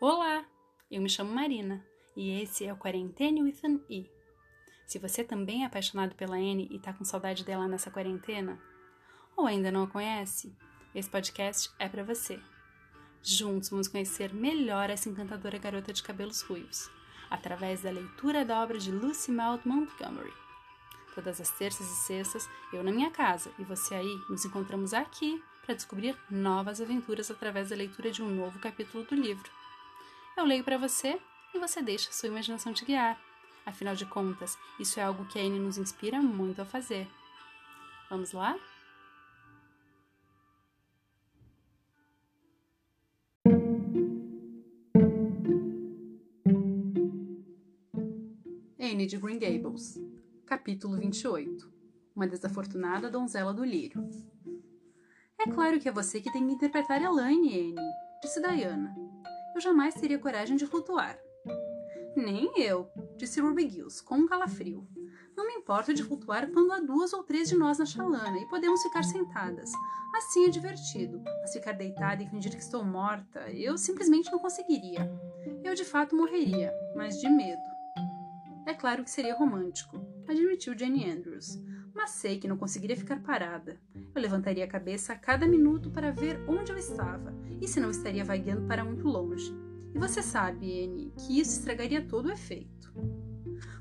Olá, eu me chamo Marina e esse é o Quarentene with an E. Se você também é apaixonado pela Anne e tá com saudade dela nessa quarentena, ou ainda não a conhece, esse podcast é para você. Juntos vamos conhecer melhor essa encantadora garota de cabelos ruivos, através da leitura da obra de Lucy Maud Montgomery. Todas as terças e sextas, eu na minha casa e você aí, nos encontramos aqui para descobrir novas aventuras através da leitura de um novo capítulo do livro. Eu leio para você e você deixa sua imaginação te guiar. Afinal de contas, isso é algo que a Anne nos inspira muito a fazer. Vamos lá? Anne de Green Gables, capítulo 28 Uma desafortunada donzela do lírio. É claro que é você que tem que interpretar Elaine, Anne, disse Diana eu jamais teria coragem de flutuar. Nem eu, disse Ruby Gills, com um calafrio. Não me importo de flutuar quando há duas ou três de nós na chalana e podemos ficar sentadas. Assim é divertido, mas ficar deitada e fingir que estou morta, eu simplesmente não conseguiria. Eu de fato morreria, mas de medo. É claro que seria romântico, admitiu Jane Andrews, mas sei que não conseguiria ficar parada. Eu levantaria a cabeça a cada minuto para ver onde eu estava e se não estaria vagueando para muito longe. E você sabe, Anne, que isso estragaria todo o efeito.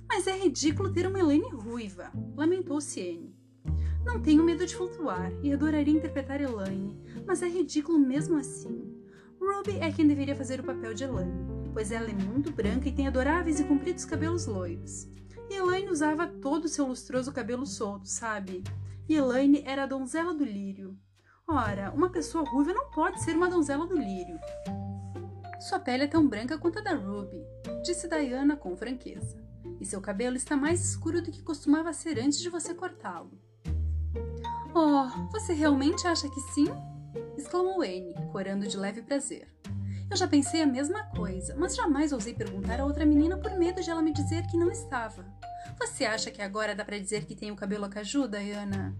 Mas é ridículo ter uma Elaine ruiva, lamentou-se Anne. Não tenho medo de flutuar e adoraria interpretar Elaine, mas é ridículo mesmo assim. Ruby é quem deveria fazer o papel de Elaine, pois ela é muito branca e tem adoráveis e compridos cabelos loiros. E Elaine usava todo o seu lustroso cabelo solto, sabe? E Elaine era a donzela do lírio. Ora, uma pessoa ruiva não pode ser uma donzela do lírio. Sua pele é tão branca quanto a da Ruby, disse Diana com franqueza. E seu cabelo está mais escuro do que costumava ser antes de você cortá-lo. Oh, você realmente acha que sim? exclamou Anne, corando de leve prazer. Eu já pensei a mesma coisa, mas jamais ousei perguntar a outra menina por medo de ela me dizer que não estava. Você acha que agora dá para dizer que tem o cabelo a caju, Diana?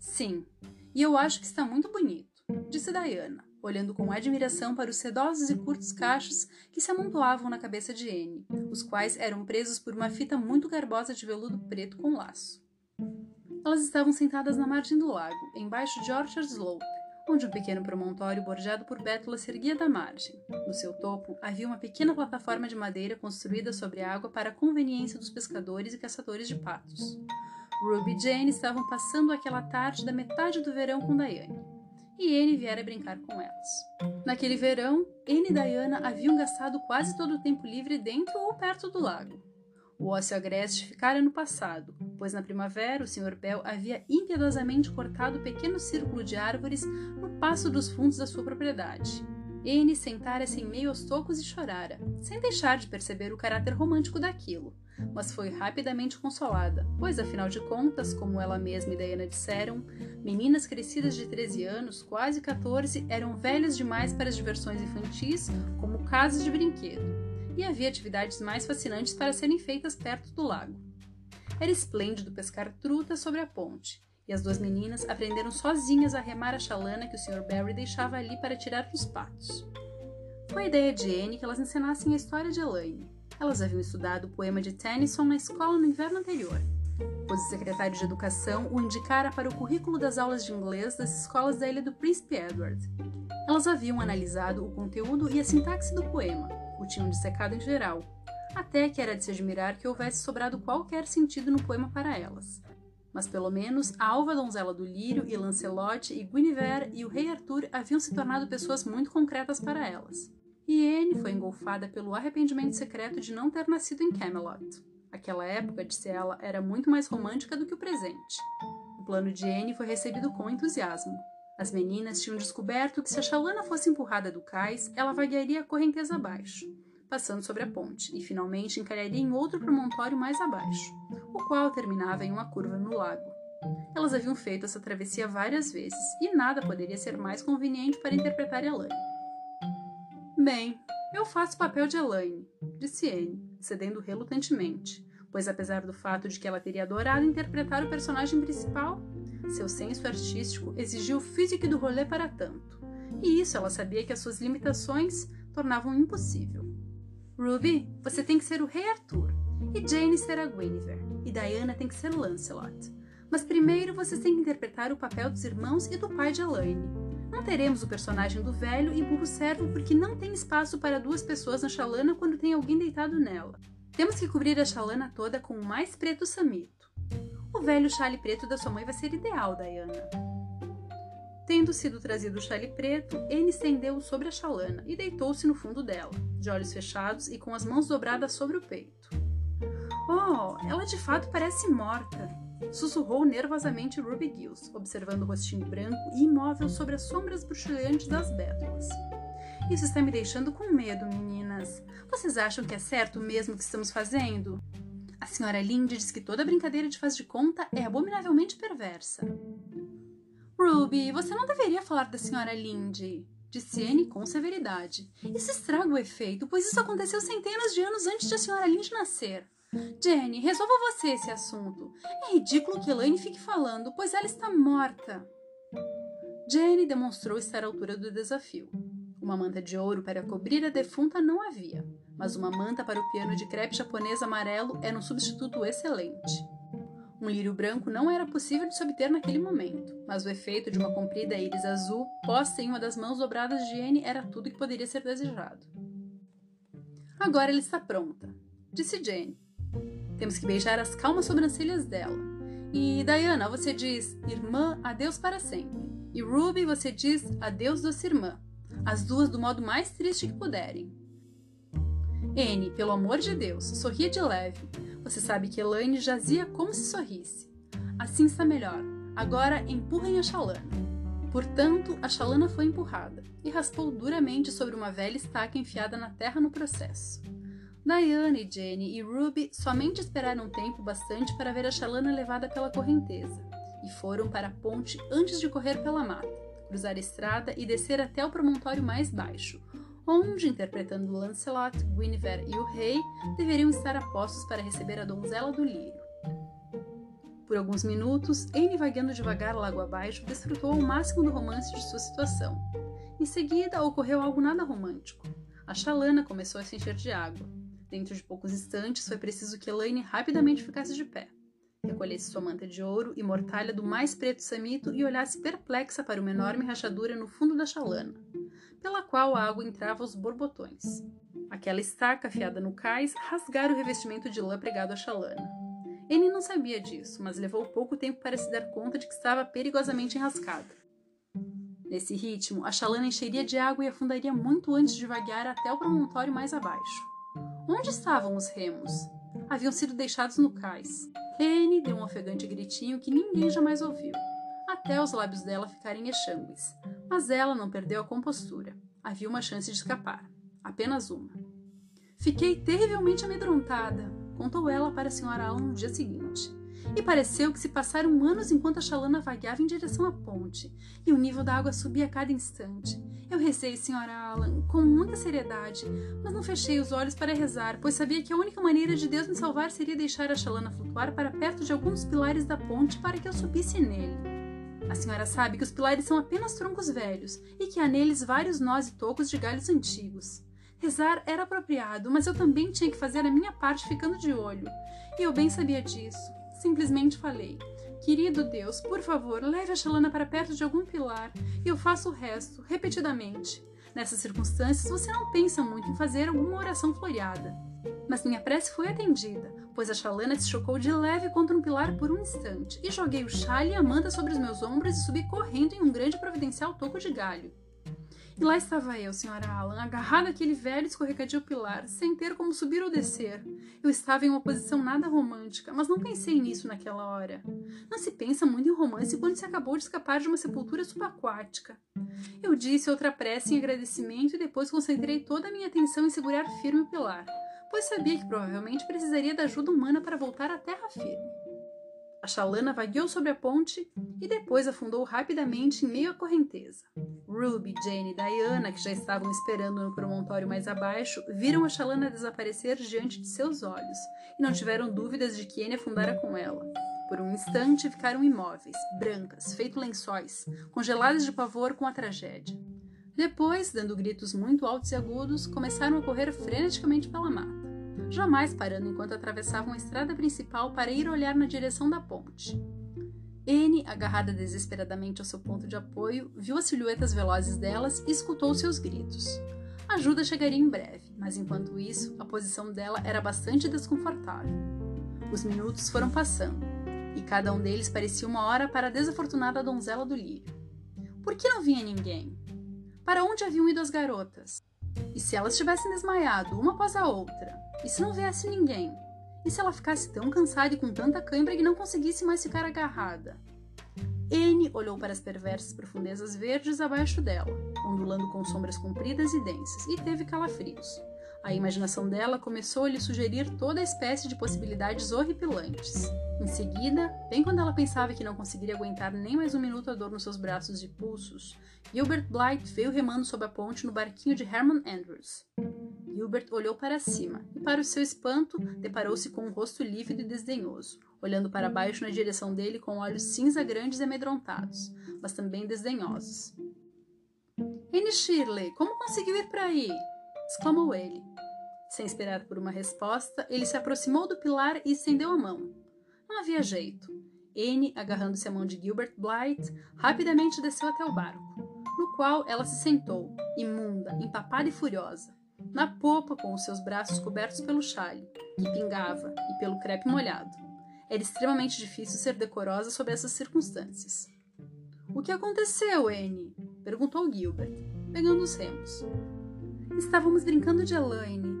Sim, e eu acho que está muito bonito, disse Diana, olhando com admiração para os sedosos e curtos cachos que se amontoavam na cabeça de Anne, os quais eram presos por uma fita muito garbosa de veludo preto com laço. Elas estavam sentadas na margem do lago, embaixo de Orchard Slope, onde um pequeno promontório bordeado por bétulas se erguia da margem. No seu topo havia uma pequena plataforma de madeira construída sobre a água para a conveniência dos pescadores e caçadores de patos. Ruby e Jane estavam passando aquela tarde da metade do verão com Diane, e Anne viera brincar com elas. Naquele verão, Anne e Diana haviam gastado quase todo o tempo livre dentro ou perto do lago. O ócio agreste ficara no passado, pois na primavera o Sr. Bell havia impiedosamente cortado o pequeno círculo de árvores no passo dos fundos da sua propriedade. Anne sentara-se em meio aos tocos e chorara, sem deixar de perceber o caráter romântico daquilo, mas foi rapidamente consolada, pois afinal de contas, como ela mesma e Diana disseram, meninas crescidas de 13 anos, quase 14, eram velhas demais para as diversões infantis, como casas de brinquedo e havia atividades mais fascinantes para serem feitas perto do lago. Era esplêndido pescar truta sobre a ponte, e as duas meninas aprenderam sozinhas a remar a chalana que o Sr. Barry deixava ali para tirar dos patos. Foi a ideia de Anne que elas ensinassem a história de Elaine. Elas haviam estudado o poema de Tennyson na escola no inverno anterior, pois o secretário de Educação o indicara para o currículo das aulas de inglês das escolas da ilha do Príncipe Edward. Elas haviam analisado o conteúdo e a sintaxe do poema, o tinham dissecado em geral, até que era de se admirar que houvesse sobrado qualquer sentido no poema para elas. Mas pelo menos a alva donzela do lírio e Lancelot e Guinevere e o rei Arthur haviam se tornado pessoas muito concretas para elas. E Anne foi engolfada pelo arrependimento secreto de não ter nascido em Camelot. Aquela época, disse ela, era muito mais romântica do que o presente. O plano de Anne foi recebido com entusiasmo. As meninas tinham descoberto que se a chalana fosse empurrada do cais, ela vaguearia a correnteza abaixo, passando sobre a ponte, e finalmente encalharia em outro promontório mais abaixo, o qual terminava em uma curva no lago. Elas haviam feito essa travessia várias vezes, e nada poderia ser mais conveniente para interpretar Elaine. Bem, eu faço o papel de Elaine, disse Anne, cedendo relutantemente, pois apesar do fato de que ela teria adorado interpretar o personagem principal, seu senso artístico exigia o físico do rolê para tanto. E isso ela sabia que as suas limitações tornavam impossível. Ruby, você tem que ser o Rei Arthur, e Jane será Guinevere, e Diana tem que ser Lancelot. Mas primeiro vocês têm que interpretar o papel dos irmãos e do pai de Elaine. Não teremos o personagem do velho e burro servo porque não tem espaço para duas pessoas na chalana quando tem alguém deitado nela. Temos que cobrir a chalana toda com o mais preto samito. O velho chale preto da sua mãe vai ser ideal, Diana. Tendo sido trazido o chale preto, Anne estendeu-o sobre a chalana e deitou-se no fundo dela, de olhos fechados e com as mãos dobradas sobre o peito. Oh, ela de fato parece morta, sussurrou nervosamente Ruby Gills, observando o rostinho branco e imóvel sobre as sombras bruxuleantes das bétulas. Isso está me deixando com medo, meninas. Vocês acham que é certo mesmo o que estamos fazendo? A senhora Lindy diz que toda brincadeira de faz de conta é abominavelmente perversa. Ruby, você não deveria falar da senhora Lindy, disse Anne com severidade. Isso estraga o efeito, pois isso aconteceu centenas de anos antes de a senhora Lindy nascer. Jenny, resolva você esse assunto. É ridículo que Elaine fique falando, pois ela está morta. Jenny demonstrou estar à altura do desafio. Uma manta de ouro para cobrir a defunta não havia, mas uma manta para o piano de crepe japonês amarelo era um substituto excelente. Um lírio branco não era possível de se obter naquele momento, mas o efeito de uma comprida íris azul posta em uma das mãos dobradas de Anne era tudo que poderia ser desejado. Agora ela está pronta, disse Jane, temos que beijar as calmas sobrancelhas dela. E Diana, você diz irmã, adeus para sempre. E Ruby, você diz adeus doce irmã. As duas do modo mais triste que puderem. N, pelo amor de Deus, sorria de leve. Você sabe que Elaine jazia como se sorrisse. Assim está melhor. Agora empurrem a chalana. Portanto, a chalana foi empurrada e raspou duramente sobre uma velha estaca enfiada na terra no processo. Diane, Jenny e Ruby somente esperaram tempo bastante para ver a chalana levada pela correnteza e foram para a ponte antes de correr pela mata, cruzar a estrada e descer até o promontório mais baixo, onde, interpretando Lancelot, Guinevere e o rei, deveriam estar a postos para receber a donzela do lírio. Por alguns minutos, Anne vagueando devagar lago abaixo, desfrutou ao máximo do romance de sua situação. Em seguida, ocorreu algo nada romântico. A chalana começou a se encher de água. Dentro de poucos instantes, foi preciso que Elaine rapidamente ficasse de pé, recolhesse sua manta de ouro e mortalha do mais preto samito e olhasse perplexa para uma enorme rachadura no fundo da chalana, pela qual a água entrava aos borbotões. Aquela estaca afiada no cais rasgara o revestimento de lã pregado à chalana. Ele não sabia disso, mas levou pouco tempo para se dar conta de que estava perigosamente enrascada. Nesse ritmo, a chalana encheria de água e afundaria muito antes de vaguear até o promontório mais abaixo. Onde estavam os remos? Haviam sido deixados no cais. Anne deu um ofegante gritinho que ninguém jamais ouviu, até os lábios dela ficarem exangües. Mas ela não perdeu a compostura. Havia uma chance de escapar. Apenas uma. Fiquei terrivelmente amedrontada, contou ela para a senhora Alan no dia seguinte. E pareceu que se passaram anos enquanto a chalana vagueava em direção à ponte, e o nível da água subia a cada instante. Eu rezei, senhora Alan, com muita seriedade, mas não fechei os olhos para rezar, pois sabia que a única maneira de Deus me salvar seria deixar a chalana flutuar para perto de alguns pilares da ponte para que eu subisse nele. A senhora sabe que os pilares são apenas troncos velhos e que há neles vários nós e tocos de galhos antigos. Rezar era apropriado, mas eu também tinha que fazer a minha parte ficando de olho. E eu bem sabia disso. Simplesmente falei: Querido Deus, por favor, leve a Shalana para perto de algum pilar e eu faço o resto, repetidamente. Nessas circunstâncias, você não pensa muito em fazer alguma oração floreada. Mas minha prece foi atendida, pois a Shalana se chocou de leve contra um pilar por um instante, e joguei o chale e a manta sobre os meus ombros e subi correndo em um grande providencial toco de galho. E lá estava eu, senhora Alan, agarrada àquele velho escorregadio pilar, sem ter como subir ou descer. Eu estava em uma posição nada romântica, mas não pensei nisso naquela hora. Não se pensa muito em romance quando se acabou de escapar de uma sepultura subaquática. Eu disse outra prece em agradecimento e depois concentrei toda a minha atenção em segurar firme o pilar, pois sabia que provavelmente precisaria da ajuda humana para voltar à terra firme. A chalana vagueou sobre a ponte e depois afundou rapidamente em meio à correnteza. Ruby, Jane e Diana, que já estavam esperando no promontório mais abaixo, viram a chalana desaparecer diante de seus olhos e não tiveram dúvidas de que Anne afundara com ela. Por um instante ficaram imóveis, brancas, feito lençóis, congeladas de pavor com a tragédia. Depois, dando gritos muito altos e agudos, começaram a correr freneticamente pela mata, jamais parando enquanto atravessavam a estrada principal para ir olhar na direção da ponte. Anne, agarrada desesperadamente ao seu ponto de apoio, viu as silhuetas velozes delas e escutou seus gritos. A ajuda chegaria em breve, mas enquanto isso, a posição dela era bastante desconfortável. Os minutos foram passando, e cada um deles parecia uma hora para a desafortunada donzela do lírio. Por que não vinha ninguém? Para onde haviam ido as garotas? E se elas tivessem desmaiado uma após a outra? E se não viesse ninguém? E se ela ficasse tão cansada e com tanta cãibra que não conseguisse mais ficar agarrada? Anne olhou para as perversas profundezas verdes abaixo dela, ondulando com sombras compridas e densas, e teve calafrios. A imaginação dela começou a lhe sugerir toda espécie de possibilidades horripilantes. Em seguida, bem quando ela pensava que não conseguiria aguentar nem mais um minuto a dor nos seus braços e pulsos, Gilbert Blythe veio remando sob a ponte no barquinho de Herman Andrews. Gilbert olhou para cima e, para o seu espanto, deparou-se com um rosto lívido e desdenhoso, olhando para baixo na direção dele com olhos cinza grandes e amedrontados, mas também desdenhosos. Anne Shirley, como conseguiu ir para aí? exclamou ele. Sem esperar por uma resposta, ele se aproximou do pilar e estendeu a mão. Não havia jeito. Anne, agarrando-se à mão de Gilbert Blythe, rapidamente desceu até o barco, no qual ela se sentou, imunda, empapada e furiosa, na popa com os seus braços cobertos pelo chale, que pingava, e pelo crepe molhado. Era extremamente difícil ser decorosa sob essas circunstâncias. O que aconteceu, Anne? perguntou Gilbert, pegando os remos. Estávamos brincando de Elaine,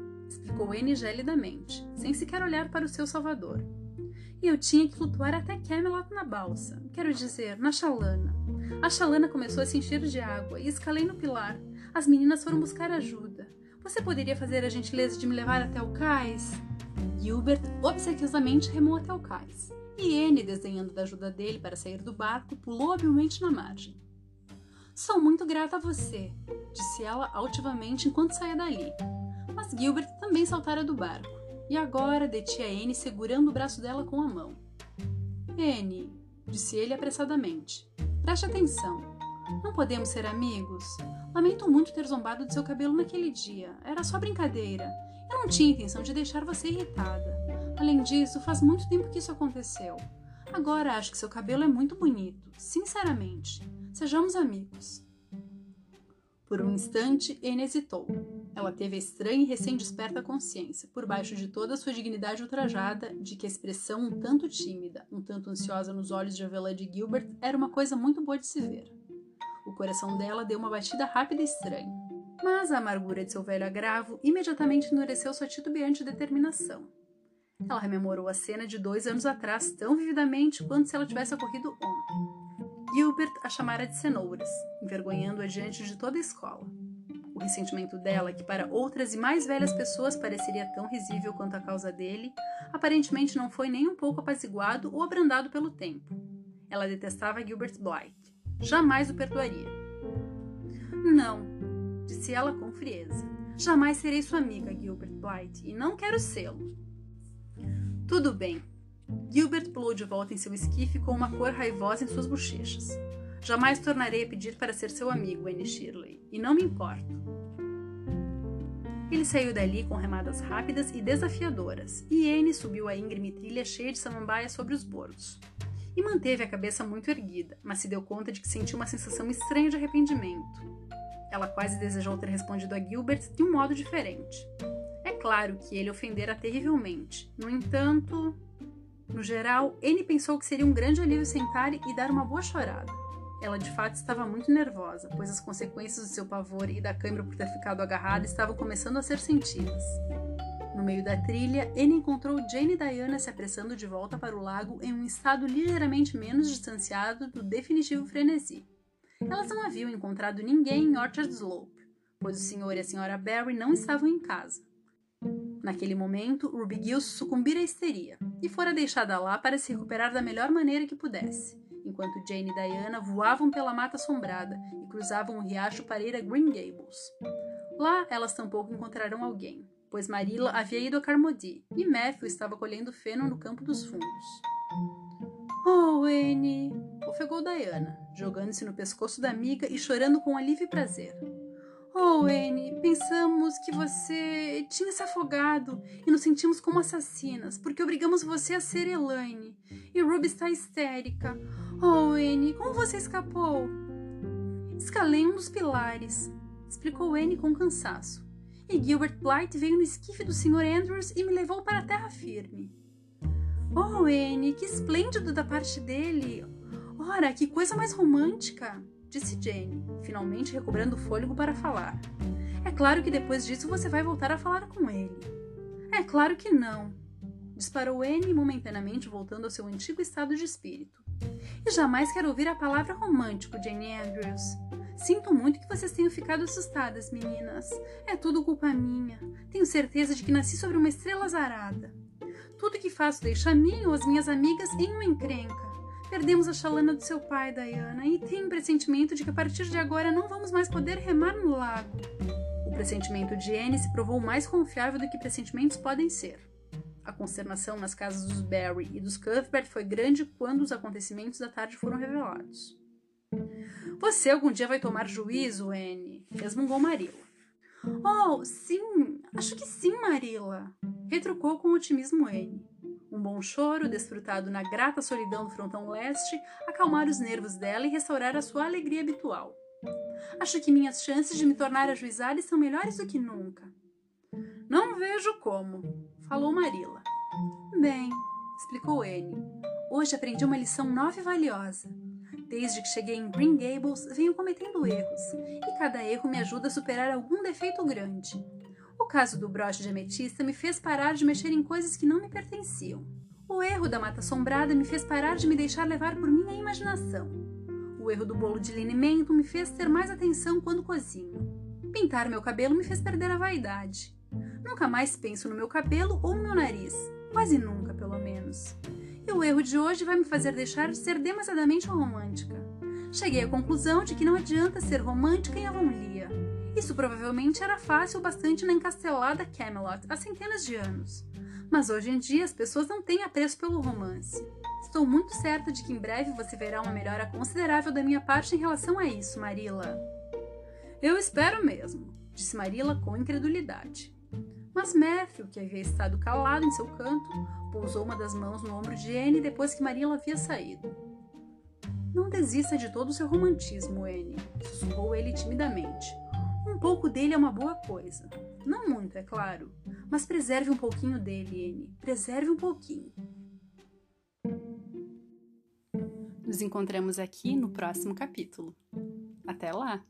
Anne gelidamente, sem sequer olhar para o seu salvador e eu tinha que flutuar até Camelot na balsa, quero dizer, na chalana. A chalana começou a se encher de água e escalei no pilar. As meninas foram buscar ajuda. Você poderia fazer a gentileza de me levar até o cais? Gilbert obsequiosamente remou até o cais, e Anne, desenhando da ajuda dele para sair do barco, pulou habilmente na margem. Sou muito grata a você, disse ela altivamente enquanto saía dali. Mas Gilbert também saltara do barco e agora detinha Anne segurando o braço dela com a mão. Anne, disse ele apressadamente, preste atenção. Não podemos ser amigos? Lamento muito ter zombado de seu cabelo naquele dia. Era só brincadeira. Eu não tinha intenção de deixar você irritada. Além disso, faz muito tempo que isso aconteceu. Agora acho que seu cabelo é muito bonito, sinceramente. Sejamos amigos. Por um instante, Anne hesitou. Ela teve a estranha e recém-desperta consciência, por baixo de toda a sua dignidade ultrajada, de que a expressão um tanto tímida, um tanto ansiosa nos olhos de Avela de Gilbert era uma coisa muito boa de se ver. O coração dela deu uma batida rápida e estranha. Mas a amargura de seu velho agravo imediatamente endureceu sua titubeante determinação. Ela rememorou a cena de dois anos atrás tão vividamente quanto se ela tivesse ocorrido ontem. Gilbert a chamara de cenouras, envergonhando-a diante de toda a escola. O ressentimento dela, que para outras e mais velhas pessoas pareceria tão risível quanto a causa dele, aparentemente não foi nem um pouco apaziguado ou abrandado pelo tempo. Ela detestava Gilbert Blythe. Jamais o perdoaria. Não, disse ela com frieza. Jamais serei sua amiga, Gilbert Blythe, e não quero sê-lo. Tudo bem, Gilbert pulou de volta em seu esquife com uma cor raivosa em suas bochechas. Jamais tornarei a pedir para ser seu amigo, Anne Shirley, e não me importo. Ele saiu dali com remadas rápidas e desafiadoras, e Anne subiu a íngreme trilha cheia de samambaia sobre os bordos. E manteve a cabeça muito erguida, mas se deu conta de que sentiu uma sensação estranha de arrependimento. Ela quase desejou ter respondido a Gilbert de um modo diferente. É claro que ele ofendera terrivelmente. No entanto, no geral, Anne pensou que seria um grande alívio sentar e dar uma boa chorada. Ela de fato estava muito nervosa, pois as consequências do seu pavor e da câimbra por ter ficado agarrada estavam começando a ser sentidas. No meio da trilha, Anne encontrou Jane e Diana se apressando de volta para o lago em um estado ligeiramente menos distanciado do definitivo frenesi. Elas não haviam encontrado ninguém em Orchard Slope, pois o senhor e a senhora Barry não estavam em casa. Naquele momento, Ruby Gills sucumbira à histeria e fora deixada lá para se recuperar da melhor maneira que pudesse, enquanto Jane e Diana voavam pela mata assombrada e cruzavam o riacho para ir a Green Gables. Lá, elas tampouco encontrarão alguém, pois Marilla havia ido a Carmody e Matthew estava colhendo feno no campo dos fundos. Oh, Anne! ofegou Diana, jogando-se no pescoço da amiga e chorando com alívio e prazer. Oh, Anne, pensamos que você tinha se afogado e nos sentimos como assassinas, porque obrigamos você a ser Elaine. E Ruby está histérica. Oh, Anne, como você escapou? Escalei um dos pilares, explicou Anne com cansaço. E Gilbert Blythe veio no esquife do Sr. Andrews e me levou para a terra firme. Oh, Anne, que esplêndido da parte dele! Ora, que coisa mais romântica! Disse Jane, finalmente recobrando o fôlego para falar. É claro que depois disso você vai voltar a falar com ele. É claro que não, disparou Anne momentaneamente voltando ao seu antigo estado de espírito. E jamais quero ouvir a palavra romântico, Jane Andrews. Sinto muito que vocês tenham ficado assustadas, meninas. É tudo culpa minha. Tenho certeza de que nasci sobre uma estrela azarada. Tudo que faço deixa a mim ou as minhas amigas em uma encrenca. Perdemos a chalana do seu pai, Diana, e tenho um pressentimento de que a partir de agora não vamos mais poder remar no lago. O pressentimento de Anne se provou mais confiável do que pressentimentos podem ser. A consternação nas casas dos Barry e dos Cuthbert foi grande quando os acontecimentos da tarde foram revelados. Você algum dia vai tomar juízo, Anne? resmungou Marilla. Oh, sim, acho que sim, Marilla, retrucou com otimismo Anne. Um bom choro, desfrutado na grata solidão do frontão leste, acalmar os nervos dela e restaurar a sua alegria habitual. Acho que minhas chances de me tornar ajuizada são melhores do que nunca. Não vejo como, falou Marila. Bem, explicou Anne. Hoje aprendi uma lição nova e valiosa. Desde que cheguei em Green Gables, venho cometendo erros, e cada erro me ajuda a superar algum defeito grande. O caso do broche de ametista me fez parar de mexer em coisas que não me pertenciam. O erro da mata assombrada me fez parar de me deixar levar por minha imaginação. O erro do bolo de linimento me fez ter mais atenção quando cozinho. Pintar meu cabelo me fez perder a vaidade. Nunca mais penso no meu cabelo ou no meu nariz. Quase nunca, pelo menos. E o erro de hoje vai me fazer deixar de ser demasiadamente romântica. Cheguei à conclusão de que não adianta ser romântica em Avonlea. Isso provavelmente era fácil bastante na encastelada Camelot há centenas de anos. Mas hoje em dia as pessoas não têm apreço pelo romance. Estou muito certa de que em breve você verá uma melhora considerável da minha parte em relação a isso, Marilla. Eu espero mesmo, disse Marilla com incredulidade. Mas Matthew, que havia estado calado em seu canto, pousou uma das mãos no ombro de Anne depois que Marilla havia saído. Não desista de todo o seu romantismo, Anne, sussurrou ele timidamente. Um pouco dele é uma boa coisa. Não muito, é claro. Mas preserve um pouquinho dele, N. Preserve um pouquinho. Nos encontramos aqui no próximo capítulo. Até lá!